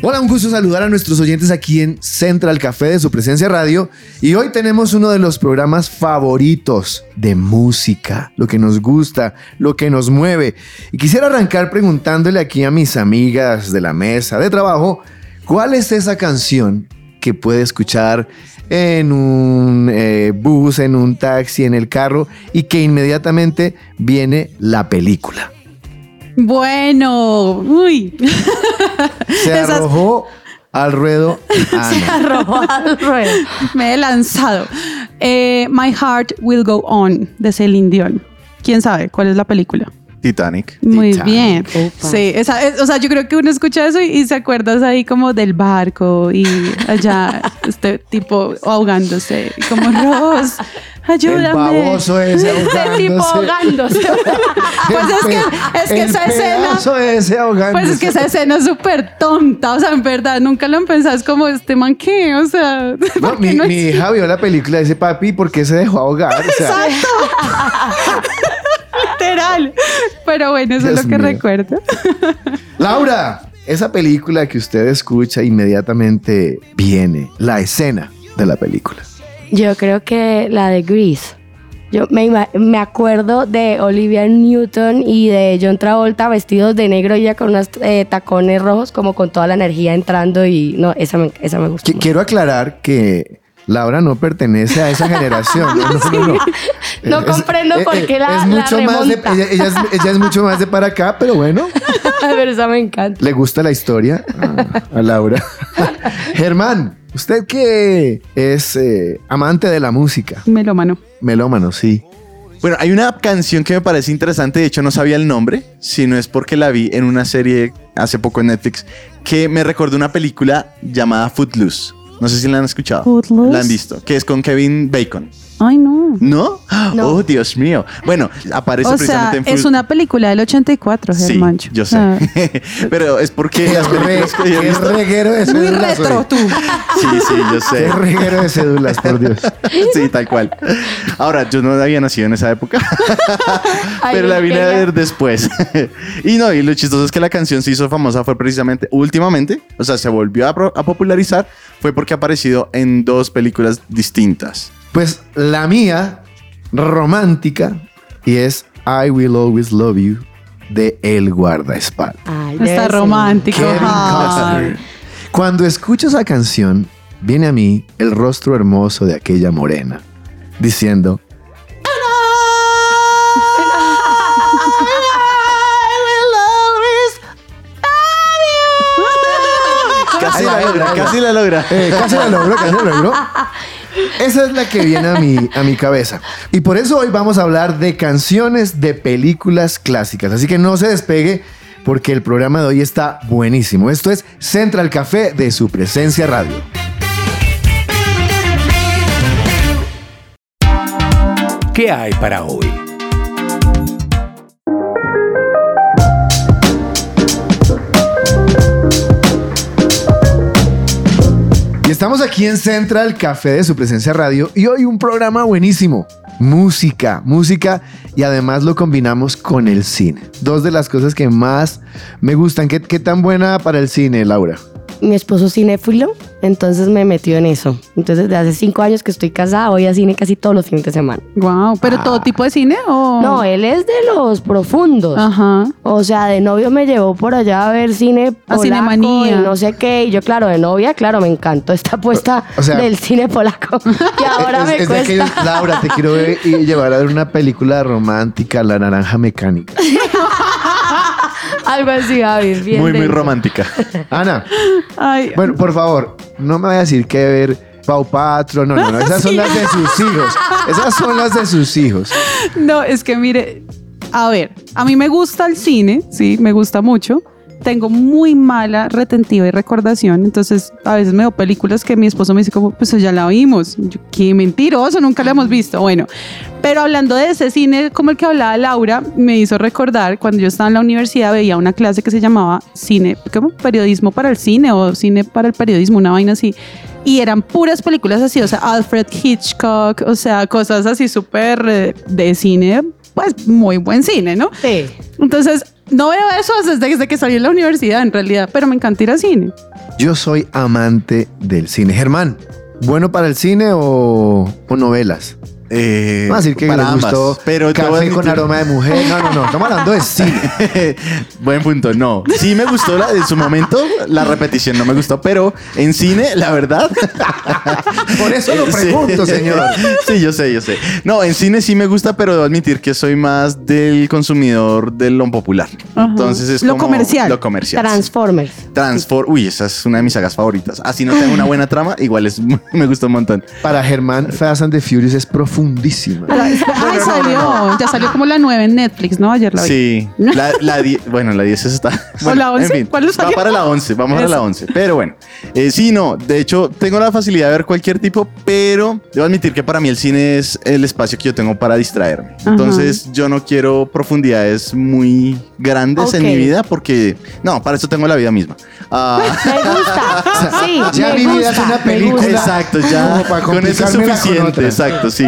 Hola, un gusto saludar a nuestros oyentes aquí en Central Café de su presencia radio. Y hoy tenemos uno de los programas favoritos de música, lo que nos gusta, lo que nos mueve. Y quisiera arrancar preguntándole aquí a mis amigas de la mesa de trabajo, ¿cuál es esa canción que puede escuchar en un eh, bus, en un taxi, en el carro y que inmediatamente viene la película? Bueno, uy. Se Esas- arrojó al ruedo Se Ana. arrojó al ruedo. Me he lanzado. Eh, My Heart Will Go On de Celine Dion. ¿Quién sabe cuál es la película? Titanic. Muy Titanic. bien. Sí, esa, es- o sea, yo creo que uno escucha eso y, y se acuerdas ahí como del barco y allá este tipo ahogándose. Como Ross, ayúdame. El baboso ese tipo ahogándose. pues es que, es que El esa escena. ese ahogándose. Pues es que esa escena es súper tonta, o sea, en verdad, nunca lo pensás como este man que, o sea, No, ¿por qué mi, no mi es- hija vio la película y dice, papi, ¿por qué se dejó ahogar? O sea, literal. Pero bueno, eso Dios es lo que mío. recuerdo. Laura, esa película que usted escucha inmediatamente viene, la escena de la película. Yo creo que la de Grease. Yo me, me acuerdo de Olivia Newton y de John Travolta vestidos de negro y ya con unos eh, tacones rojos, como con toda la energía entrando y no, esa me, esa me gustó. Qui- quiero aclarar que Laura no pertenece a esa generación. No, no, no, no. No comprendo por qué la- es la mucho más de, remonta. ella, ella es, ella es mucho más de para acá, pero bueno, Pero esa me encanta. le gusta la historia a, a Laura. Germán, usted que es eh, amante de la música, Melómano. melómano, sí. Bueno, hay una canción que me parece interesante, de hecho no sabía el nombre, sino es porque la vi en una serie hace poco en Netflix, que me recordó una película llamada Footloose. No sé si la han escuchado. Footloose. La han visto, que es con Kevin Bacon. Ay, no. ¿No? No. Oh, Dios mío. Bueno, aparece O sea, precisamente en es una película del 84, Sí, Germancho. yo sé. Ah, Pero es porque las películas que yo he Qué visto... reguero de Muy cédulas. retro hoy. tú. Sí, sí, yo sé. Qué reguero de cédulas, por Dios. Sí, tal cual. Ahora, yo no había nacido en esa época, Ay, pero la vine a ver después. y no, y lo chistoso es que la canción se hizo famosa fue precisamente últimamente, o sea, se volvió a, pro- a popularizar, fue porque ha aparecido en dos películas distintas. Pues la mía, romántica, y es I Will Always Love You de El Guardaespaldas. Está romántico. Kevin. Costner. Cuando escucho esa canción, viene a mí el rostro hermoso de aquella morena, diciendo, Casi la logra, casi la logra. Eh, casi la logró, casi la logró. Esa es la que viene a mi, a mi cabeza. Y por eso hoy vamos a hablar de canciones de películas clásicas. Así que no se despegue porque el programa de hoy está buenísimo. Esto es Central Café de su presencia radio. ¿Qué hay para hoy? Y estamos aquí en Central Café de su presencia radio y hoy un programa buenísimo. Música, música y además lo combinamos con el cine. Dos de las cosas que más me gustan. ¿Qué, qué tan buena para el cine, Laura? Mi esposo es cinéfilo, entonces me metió en eso. Entonces, desde hace cinco años que estoy casada, voy a cine casi todos los fines de semana. Wow, pero todo tipo de cine o No, él es de los profundos. Ajá. O sea, de novio me llevó por allá a ver cine A polaco Cinemanía. y no sé qué. Y yo, claro, de novia, claro, me encantó esta apuesta O sea- del cine polaco. Y ahora es, me es de cuesta. aquellos, Laura, te quiero ver y llevar a ver una película romántica, La Naranja Mecánica. Algo así, Javier. Bien Muy, muy romántica. Ana, Ay, bueno, por favor, no me vaya a decir que ver Pau Patro. No, no, no. Esas son las de sus hijos. Esas son las de sus hijos. no, es que mire, a ver, a mí me gusta el cine, sí, me gusta mucho, tengo muy mala retentiva y recordación. Entonces, a veces me veo películas que mi esposo me dice como, pues ya la vimos. Yo, qué mentiroso, nunca la hemos visto. Bueno, pero hablando de ese cine, como el que hablaba Laura, me hizo recordar cuando yo estaba en la universidad, veía una clase que se llamaba cine, ¿cómo? Periodismo para el cine o cine para el periodismo, una vaina así. Y eran puras películas así, o sea, Alfred Hitchcock, o sea, cosas así súper eh, de cine, pues muy buen cine, ¿no? Sí. Entonces, no veo eso desde, que salí de la universidad, en realidad, pero me encanta ir al cine. Yo soy amante del cine. Germán, ¿bueno para el cine o, o novelas? Eh, a decir que para le ambas, gustó pero te voy a café con aroma de mujer. No, no, no. Estamos hablando de cine. Buen punto, no. Sí me gustó la, en su momento, la repetición no me gustó, pero en cine, la verdad. Por eso lo Sí. pregunto, señor. Sí, yo sé, yo sé. No, en cine sí me gusta, pero debo admitir que soy más del consumidor de lo popular. Entonces es Lo como comercial. Lo comercial. Transformers. Transform. Uy, esa es una de mis sagas favoritas. Así no tengo una buena trama, igual es, me gusta un montón. Para Germán, Fast and the Furious es profundísima. Ay, salió, ya salió como la nueva en Netflix, ¿no? Ayer la vi. Sí, la, la die- bueno, la 10 está. Bueno, la 11? En fin, ¿Cuál va para la 11, vamos Eso. la 11. Pero bueno, eh, sí, no, de hecho, tengo la facilidad de ver cualquier tipo, pero debo admitir que para mí el cine es el espacio que yo tengo para distraerme. Ajá. Entonces, yo no quiero profundidades muy grandes en Ok. mi vida porque, no, para eso tengo la vida misma. Ah, Me gusta. Sí, ya me mi vida gusta, es una película. Exacto, ya con eso es suficiente, exacto, sí.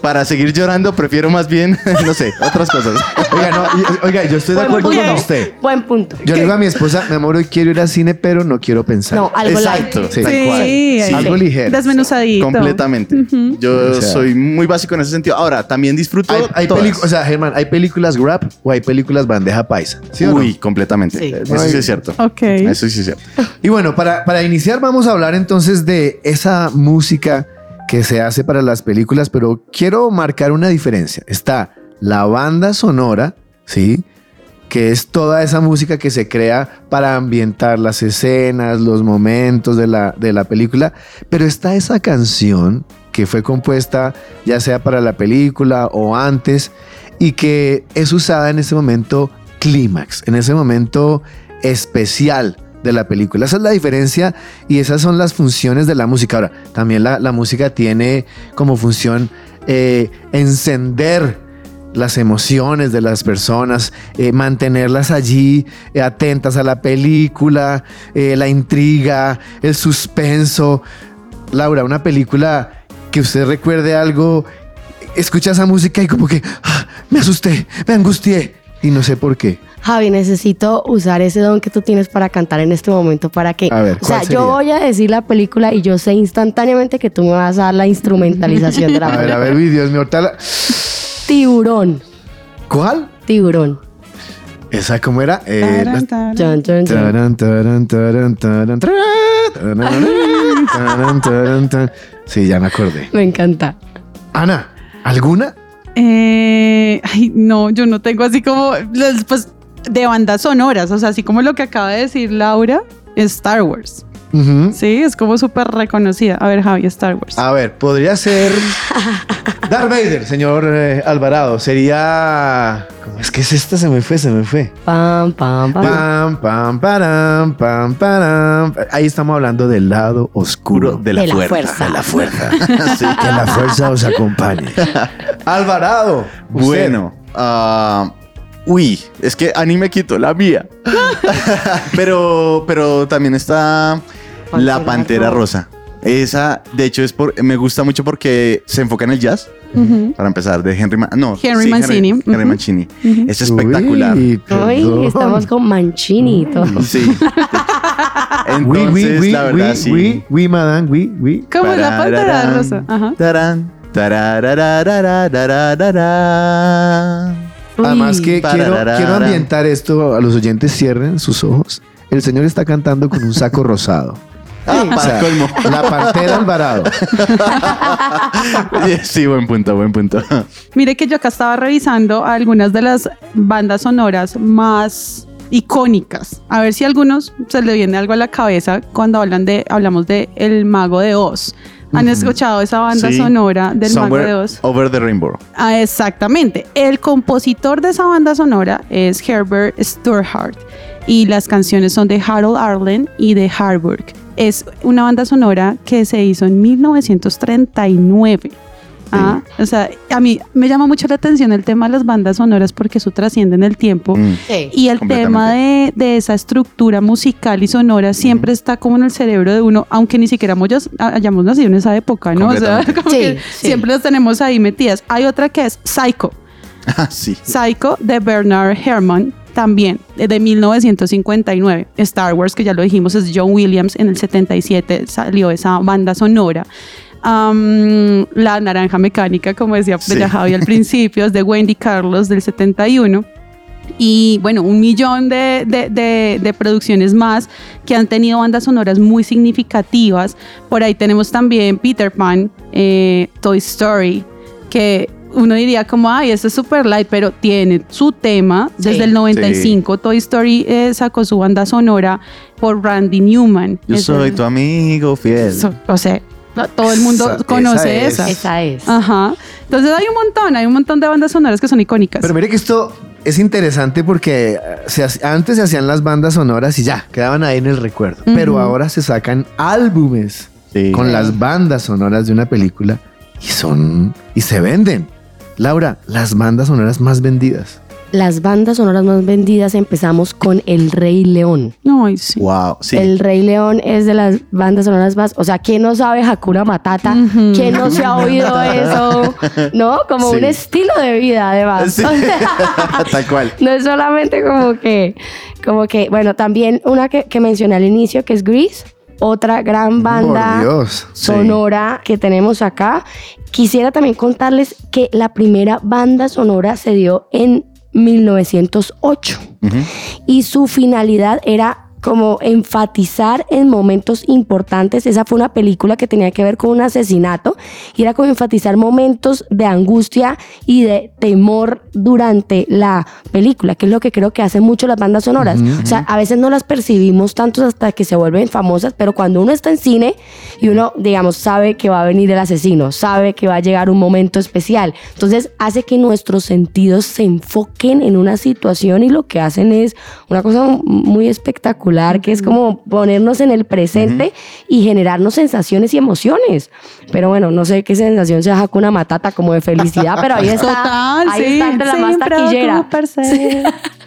Para seguir llorando prefiero más bien, no sé, otras cosas. Oiga, no, y- oiga, yo estoy de Buen acuerdo punto. con usted. Buen punto. Yo le digo a mi esposa, mi amor, hoy quiero ir al cine, pero no quiero pensar. No, algo Exacto, light. Sí. tal cual. Sí, Sí. Algo ligero. Desmenuzadito. Completamente. Yo O sea- soy muy básico en ese sentido. Ahora, también disfruto. Hay, hay o sea, Germán, ¿hay películas grab o hay películas bandeja paisa? ¿Sí no? Uy, completamente. Sí. Eso sí es cierto. Ok. Eso sí es cierto. Y bueno, para, para iniciar vamos a hablar entonces de esa música que se hace para las películas, pero quiero marcar una diferencia. Está la banda sonora, ¿sí? Que es toda esa música que se crea para ambientar las escenas, los momentos de la, de la película, pero está esa canción que fue compuesta ya sea para la película o antes y que es usada en ese momento clímax, en ese momento especial de la película. Esa es la diferencia y esas son las funciones de la música. Ahora, también la, la música tiene como función eh, encender las emociones de las personas, eh, mantenerlas allí eh, atentas a la película, la intriga, el suspenso. Laura, una película que usted recuerde algo, escucha esa música y como que "Ah, me asusté, me angustié y no sé por qué. Javi, necesito usar ese don que tú tienes para cantar en este momento para que... A ver, o sea, yo voy a decir la película y yo sé instantáneamente que tú me vas a dar la instrumentalización de la película. A ver, a ver, uy, Dios mío, ahorita. Tiburón. ¿Cuál? Tiburón. ¿Esa cómo era? Sí, ya me acordé. Me encanta. Ana, ¿alguna? Eh, ay, no, yo no tengo así como. Pues de bandas sonoras, o sea, así como lo que acaba de decir Laura, es Star Wars. Sí, es como súper reconocida. A ver, Javi, Star Wars. A ver, podría ser Darth Vader, señor eh, Alvarado. Sería. ¿Cómo es que es esta? Se me fue, se me fue. Pam, pam, pam. Pam, pam, param, pam, param. Ahí estamos hablando del lado oscuro de la, De la fuerza. fuerza. De la fuerza. Sí. Que la fuerza os acompañe. Alvarado. usted. Bueno, ah, uy, es que Ani me quitó la mía. pero, pero también está la Pantera Rosa. Esa, de hecho, es por, me gusta mucho porque se enfoca en el jazz. Para empezar, de Henry, Ma- no, Henry Mancini. Henry. Mancini. Es espectacular. Uy, Hoy estamos con Mancini y todo. Sí. Entonces, Oui, oui, oui, la verdad, oui, sí. oui, oui, madame, oui, oui. ¿Cómo es la pantera rosa? Ajá. tarán. Además que quiero, ambientar esto a los oyentes, cierren sus ojos. El señor está cantando con un saco rosado. Ah, O para sea, colmo. La Pantera Alvarado. Sí, buen punto, buen punto. Mire que yo acá estaba revisando algunas de las bandas sonoras más icónicas. A ver si a algunos se le viene algo a la cabeza cuando hablan de, hablamos de El Mago de Oz. ¿Han escuchado esa banda Sí. sonora del Mago Somewhere de Oz? Over the Rainbow. Ah, exactamente. El compositor de esa banda sonora es Herbert Sturhart. y las canciones son de Harold Arlen y de Harburg. Es una banda sonora que se hizo en 1939. Ah, o sea, a mí me llama mucho la atención el tema de las bandas sonoras porque eso trasciende en el tiempo. Mm. Sí. Y el tema de, de esa estructura musical y sonora siempre está como en el cerebro de uno, aunque ni siquiera hayamos, hayamos nacido en esa época, ¿no? O sea, Completamente. como Sí, que sí. siempre las tenemos ahí metidas. Hay otra que es Psycho. Ah, sí. Psycho de Bernard Herrmann, también eh, de 1959. Star Wars, que ya lo dijimos, es John Williams. En el 77 salió esa banda sonora. La Naranja Mecánica, como decía Sí. ya Javi al principio, es de Wendy Carlos del 71. Y bueno, un millón de, de- de- de producciones más que han tenido bandas sonoras muy significativas. Por ahí tenemos también Peter Pan, eh, Toy Story, que uno diría como, ay, esto es super light, pero tiene su tema. Desde Sí. el 95, Toy Story eh, sacó su banda sonora por Randy Newman. Yo soy el- tu amigo fiel. so- o sea, todo el mundo Esa- conoce esa esa. es. Esa es. Ajá. Entonces hay un montón, hay un montón de bandas sonoras que son icónicas. Pero mire que esto es interesante porque eh, se antes se hacían las bandas sonoras y ya, quedaban ahí en el recuerdo. Pero Ujú. ahora se sacan álbumes Sí. con las bandas sonoras de una película y son y se venden. Laura, las bandas sonoras más vendidas. Las bandas sonoras más vendidas empezamos con El Rey León. Ay, sí. Wow, sí. El Rey León es de las bandas sonoras más, o sea, ¿quién no sabe Hakuna Matata? ¿Quién no se ha oído eso? ¿No? Como Sí. un estilo de vida, además. Sí. Tal cual. No es solamente como que, como que, bueno, también una que, que mencioné al inicio, que es Grease, otra gran banda Dios. sonora que tenemos acá. Quisiera también contarles que la primera banda sonora se dio en 1908 Ujú. y su finalidad era como enfatizar en momentos importantes. Esa fue una película que tenía que ver con un asesinato y era como enfatizar momentos de angustia y de temor durante la película, que es lo que creo que hacen mucho las bandas sonoras. O sea, a veces no las percibimos tanto hasta que se vuelven famosas, pero cuando uno está en cine y uno, digamos, sabe que va a venir el asesino, sabe que va a llegar un momento especial, entonces hace que nuestros sentidos se enfoquen en una situación y lo que hacen es una cosa muy espectacular, que es como ponernos en el presente y generarnos sensaciones y emociones. Pero bueno, no sé qué sensación sea Hakuna Matata como de felicidad, pero ahí está, Total, ahí sí. está entre la más taquillera.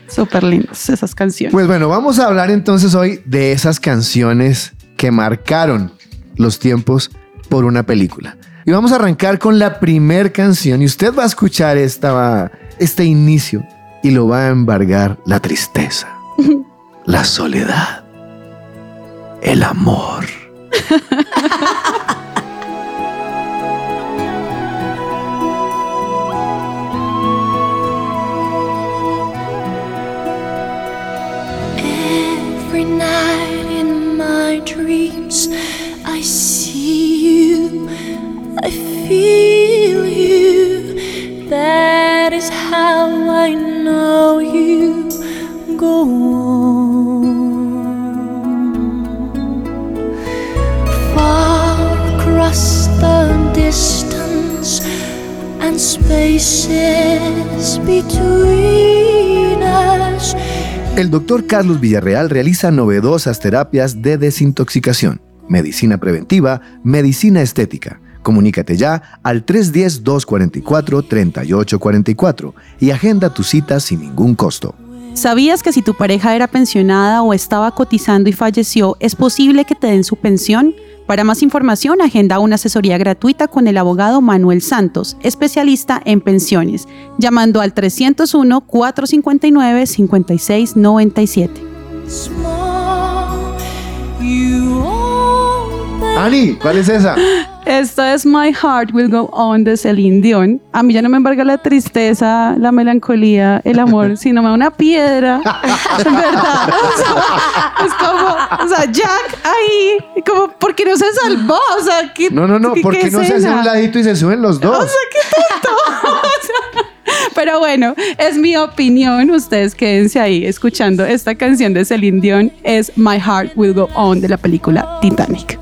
Súper lindas esas canciones. Pues bueno, vamos a hablar entonces hoy de esas canciones que marcaron los tiempos por una película. Y vamos a arrancar con la primer canción y usted va a escuchar esta, este inicio y lo va a embargar la tristeza, la soledad, el amor. Every night in my dreams, I see you, I feel you. That is how I know you go El doctor Carlos Villarreal realiza novedosas terapias de desintoxicación, medicina preventiva, medicina estética. Comunícate ya al 310-244-3844 y agenda tu cita sin ningún costo. ¿Sabías que si tu pareja era pensionada o estaba cotizando y falleció, es posible que te den su pensión? Para más información, agenda una asesoría gratuita con el abogado Manuel Santos, especialista en pensiones, llamando al 301-459-5697. small. You open Ani, ¿cuál es esa? Esto es My Heart Will Go On de Celine Dion. A mí ya no me embarga la tristeza, la melancolía, el amor, sino me da una piedra. Verdad. O sea, es como, o sea, Jack ahí, como, ¿por qué no se salvó? O sea, ¿qué, No, no, no, qué- ¿por qué no se hace un ladito y se suben los dos? O sea, qué tonto. O sea, Pero bueno, es mi opinión. Ustedes quédense ahí escuchando esta canción de Celine Dion. Es My Heart Will Go On de la película Titanic.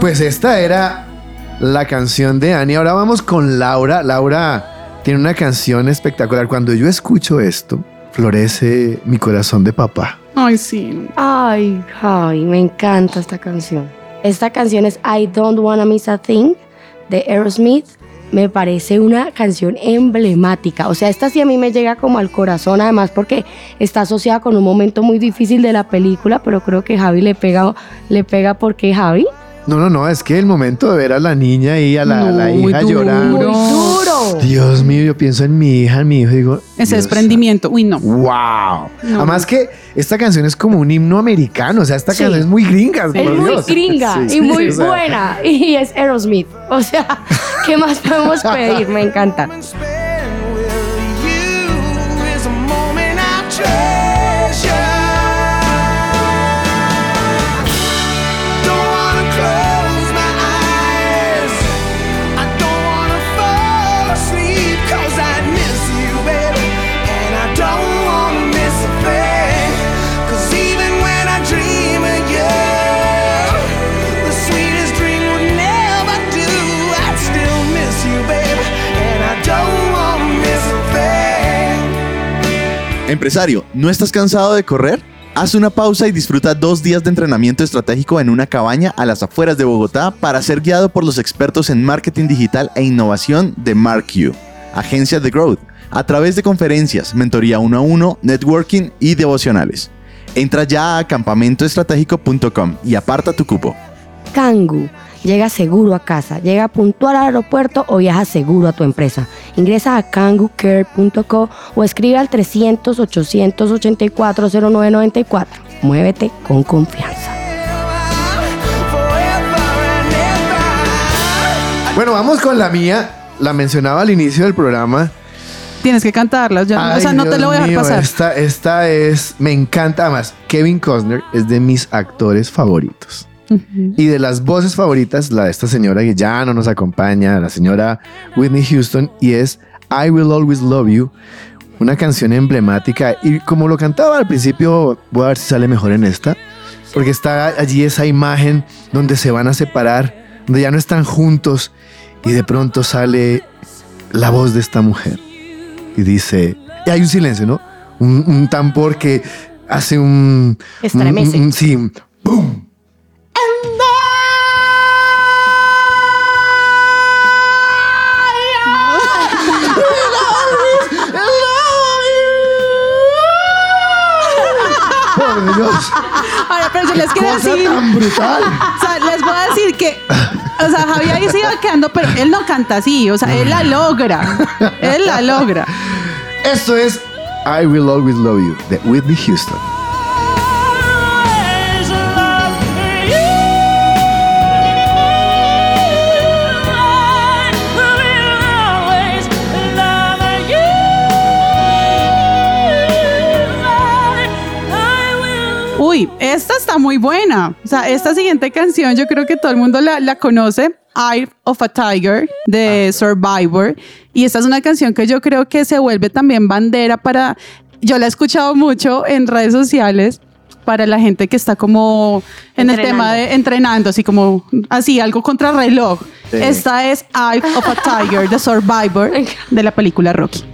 Pues esta era la canción de Annie. Ahora vamos con Laura. Laura tiene una canción espectacular. Cuando yo escucho esto, florece mi corazón de papá. Ay, sí. Ay, ay, me encanta esta canción. Esta canción es I Don't Wanna Miss a Thing de Aerosmith. Me parece una canción emblemática. O sea, esta sí a mí me llega como al corazón, además porque está asociada con un momento muy difícil de la película, pero creo que Javi le pega, le pega porque Javi. No, no, no, es que el momento de ver a la niña y a la, No, la muy hija duro. llorando. Muy duro. Dios mío, yo pienso en mi hija, en mi hijo, digo. Ese Dios desprendimiento. Uy, no. Wow. No. Además que esta canción es como un himno americano, o sea, esta Sí. canción es muy gringa. Es muy Dios. gringa Sí, y muy o sea, buena. Y es Aerosmith. O sea, ¿qué más podemos pedir? Me encanta. ¿No estás cansado de correr? Haz una pausa y disfruta dos días de entrenamiento estratégico en una cabaña a las afueras de Bogotá para ser guiado por los expertos en marketing digital e innovación de MarkU, agencia de Growth, a través de conferencias, mentoría uno a uno, networking y devocionales. Entra ya a campamentoestratégico.com y aparta tu cupo. Kangu. Llega seguro a casa, llega puntual al aeropuerto o viaja seguro a tu empresa. Ingresa a kangucare.co o escribe al 300-884-0994. Muévete con confianza. Bueno, vamos con la mía. La mencionaba al inicio del programa. Tienes que cantarla. ya. o sea, no te lo voy a dejar mío, pasar. Esta, esta es, me encanta más. Kevin Costner es de mis actores favoritos. Y de las voces favoritas, la de esta señora que ya no nos acompaña, la señora Whitney Houston, y es I Will Always Love You, una canción emblemática. Y como lo cantaba al principio, voy a ver si sale mejor en esta, porque está allí esa imagen donde se van a separar, donde ya no están juntos, y de pronto sale la voz de esta mujer y dice, y hay un silencio, ¿no? Un, un tambor que hace un... Estremece. un- un- sí, ¡pum! Pero yo les quiero cosa decir. tan brutal. O sea, les voy a decir que, o sea, Javier ahí se iba quedando, pero él no canta así, o sea, él la logra, él la logra. Esto es I Will Always Love You de Whitney Houston. Esta está muy buena. O sea, esta siguiente canción yo creo que todo el mundo la, la conoce. Eye of a Tiger de Survivor. Y esta es una canción que yo creo que se vuelve también bandera para... Yo la he escuchado mucho en redes sociales para la gente que está como en el tema de entrenando, así como así, algo contra reloj. Sí. Esta es Eye of a Tiger de Survivor de la película Rocky.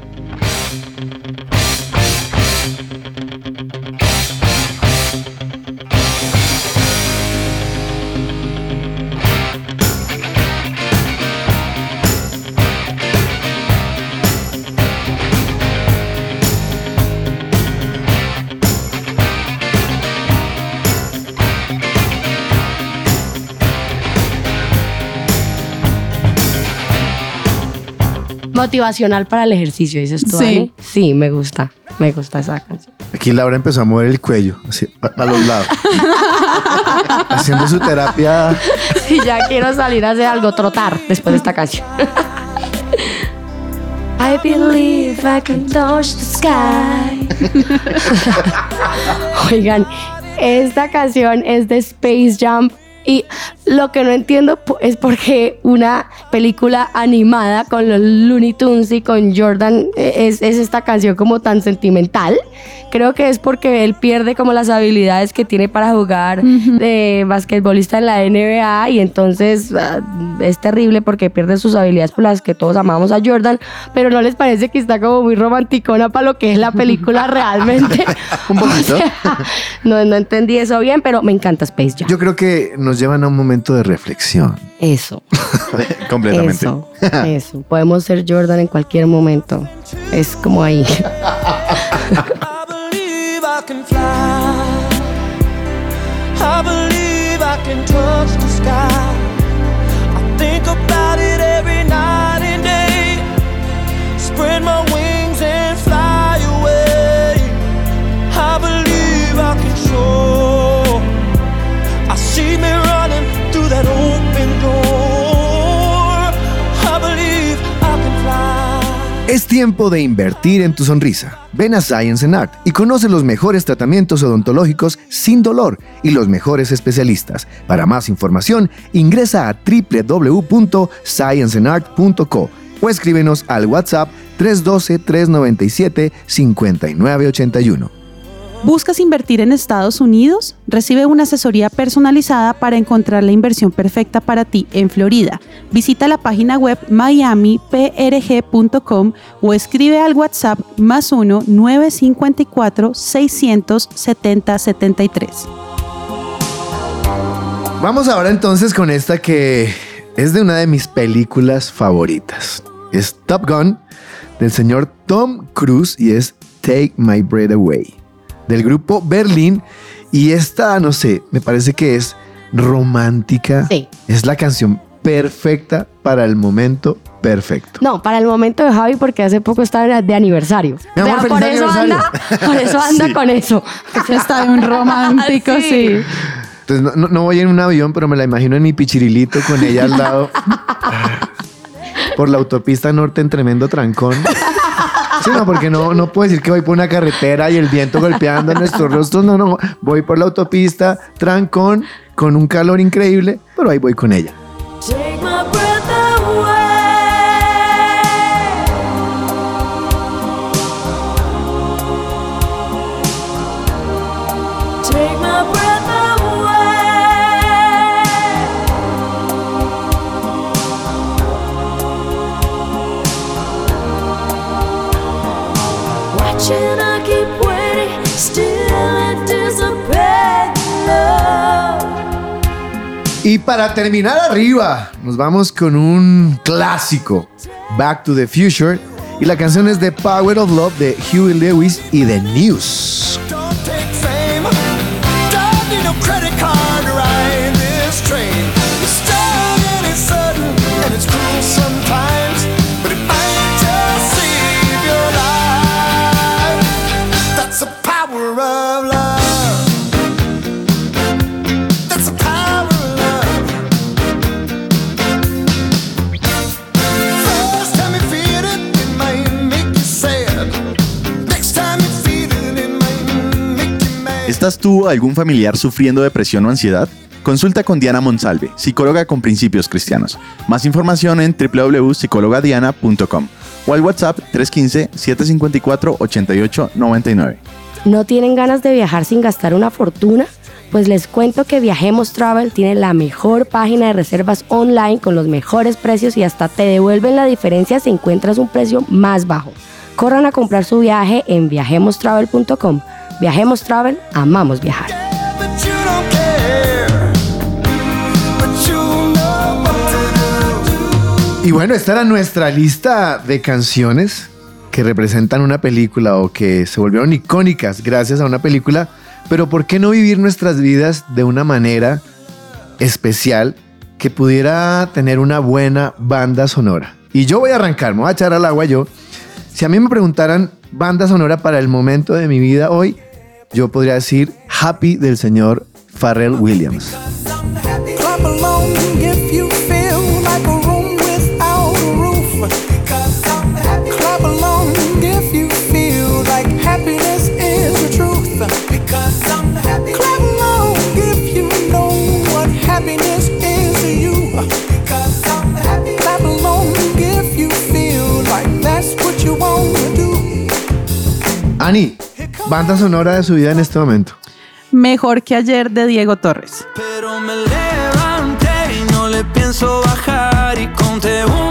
Motivacional para el ejercicio, dices tú. Sí. Dani? Sí, me gusta. Me gusta esa canción. Aquí Laura empezó a mover el cuello, así, a, los lados. Haciendo su terapia. Y ya quiero salir a hacer algo, trotar después de esta canción. I believe I can touch the sky. Oigan, esta canción es de Space Jam y lo que no entiendo es porque una película animada con los Looney Tunes y con Jordan eh, es, es esta canción como tan sentimental creo que es porque él pierde como las habilidades que tiene para jugar de basquetbolista en la NBA y entonces ah, es terrible porque pierde sus habilidades por las que todos amamos a Jordan, pero no les parece que está como muy romanticona para lo que es la película realmente. Un poquito. O sea, no, no entendí eso bien, pero me encanta Space Jam. Yo creo que nos llevan a un momento de reflexión. Eso. Completamente. Eso, eso. Podemos ser Jordan en cualquier momento. Es como ahí. I can fly. I believe I can touch tiempo de invertir en tu sonrisa. Ven a Science Art y conoce los mejores tratamientos odontológicos sin dolor y los mejores especialistas. Para más información, ingresa a www.scienceandart.co o escríbenos al WhatsApp 312-397-5981. ¿Buscas invertir en Estados Unidos? Recibe una asesoría personalizada para encontrar la inversión perfecta para ti en Florida. Visita la página web miamiprg.com o escribe al WhatsApp más 1 954 670 73. Vamos ahora entonces con esta que es de una de mis películas favoritas. Es Top Gun del señor Tom Cruise y es Take My Breath Away del grupo Berlin. Y esta, no sé, me parece que es romántica. Sí. Es la canción perfecta para el momento perfecto. No, para el momento de Javi, porque hace poco estaba de aniversario. Mi amor, por, feliz eso aniversario. anda, por eso anda Sí. con eso. Está de un romántico, Sí. sí. Entonces no, no- no voy en un avión, pero me la imagino en mi pichirilito con ella al lado. por la autopista norte en tremendo trancón. Sí, no, porque no, no puedo decir que voy por una carretera y el viento golpeando nuestros rostros. No, no. Voy por la autopista, trancón, con un calor increíble, pero ahí voy con ella. Y para terminar arriba, nos vamos con un clásico, Back to the Future. Y la canción es The Power of Love de Huey Lewis y The News. ¿Estás tú o algún familiar sufriendo depresión o ansiedad? Consulta con Diana Monsalve, psicóloga con principios cristianos. Más información en www.psicologadiana.com o al WhatsApp 315-754-8899. ¿No tienen ganas de viajar sin gastar una fortuna? Pues les cuento que Viajemos Travel tiene la mejor página de reservas online con los mejores precios y hasta te devuelven la diferencia si encuentras un precio más bajo. Corran a comprar su viaje en viajemostravel.com. Viajemos Travel, amamos viajar. Y bueno, esta era nuestra lista de canciones que representan una película o que se volvieron icónicas gracias a una película. Pero ¿por qué no vivir nuestras vidas de una manera especial que pudiera tener una buena banda sonora? Y yo voy a arrancar, me voy a echar al agua yo. Si a mí me preguntaran banda sonora para el momento de mi vida hoy, yo podría decir Happy del señor Pharrell Williams. Clap along if you feel like a room without a roof. Clap along if you feel like happiness is the truth. Clap along if you know what happiness is to you. Clap along if you feel like that's what you want to do. Ani, Banda sonora de su vida en este momento. Mejor que ayer de Diego Torres. Pero me levanté y no le pienso bajar y conté un,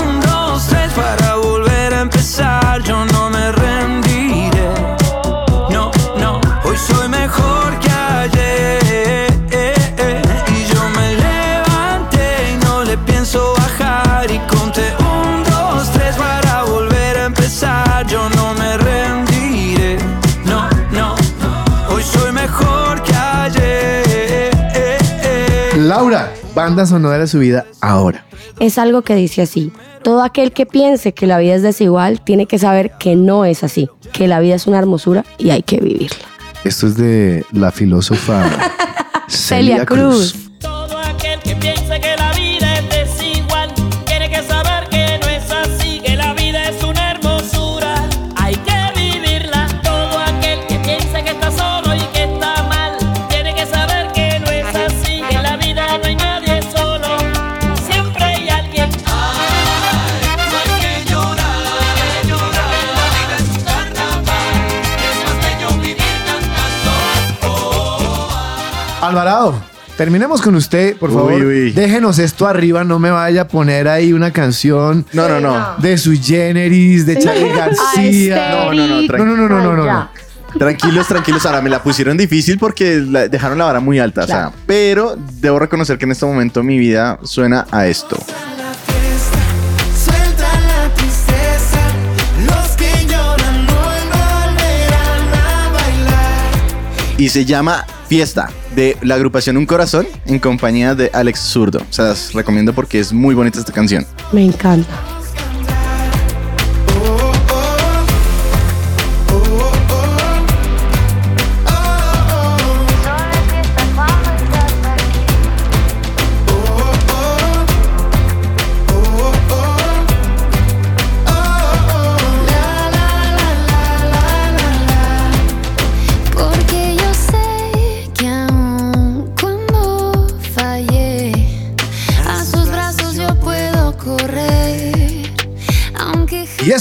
Laura, banda sonora de su vida ahora. Es algo que dice así. Todo aquel que piense que la vida es desigual tiene que saber que no es así, que la vida es una hermosura y hay que vivirla. Esto es de la filósofa Celia Cruz. Todo Alvarado, terminemos con usted, por Uy, favor. uy. Déjenos esto arriba, no me vaya a poner ahí una canción No, no, no. de Sui Generis, de Charlie García. No, no, no, No, no, no, no, no, no, no. Tranquilos, tranquilos. Ahora me la pusieron difícil porque la- dejaron la vara muy alta. o sea, pero debo reconocer que en este momento mi vida suena a esto. la fiesta, suelta la tristeza. Los que lloran hoy volverán a bailar. Y se llama Fiesta de la agrupación Un Corazón en compañía de Alex Zurdo. Se las recomiendo porque es muy bonita esta canción. Me encanta.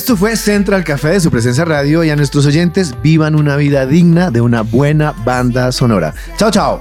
Esto fue Central Café de su presencia radio y a nuestros oyentes vivan una vida digna de una buena banda sonora. Chao, chao.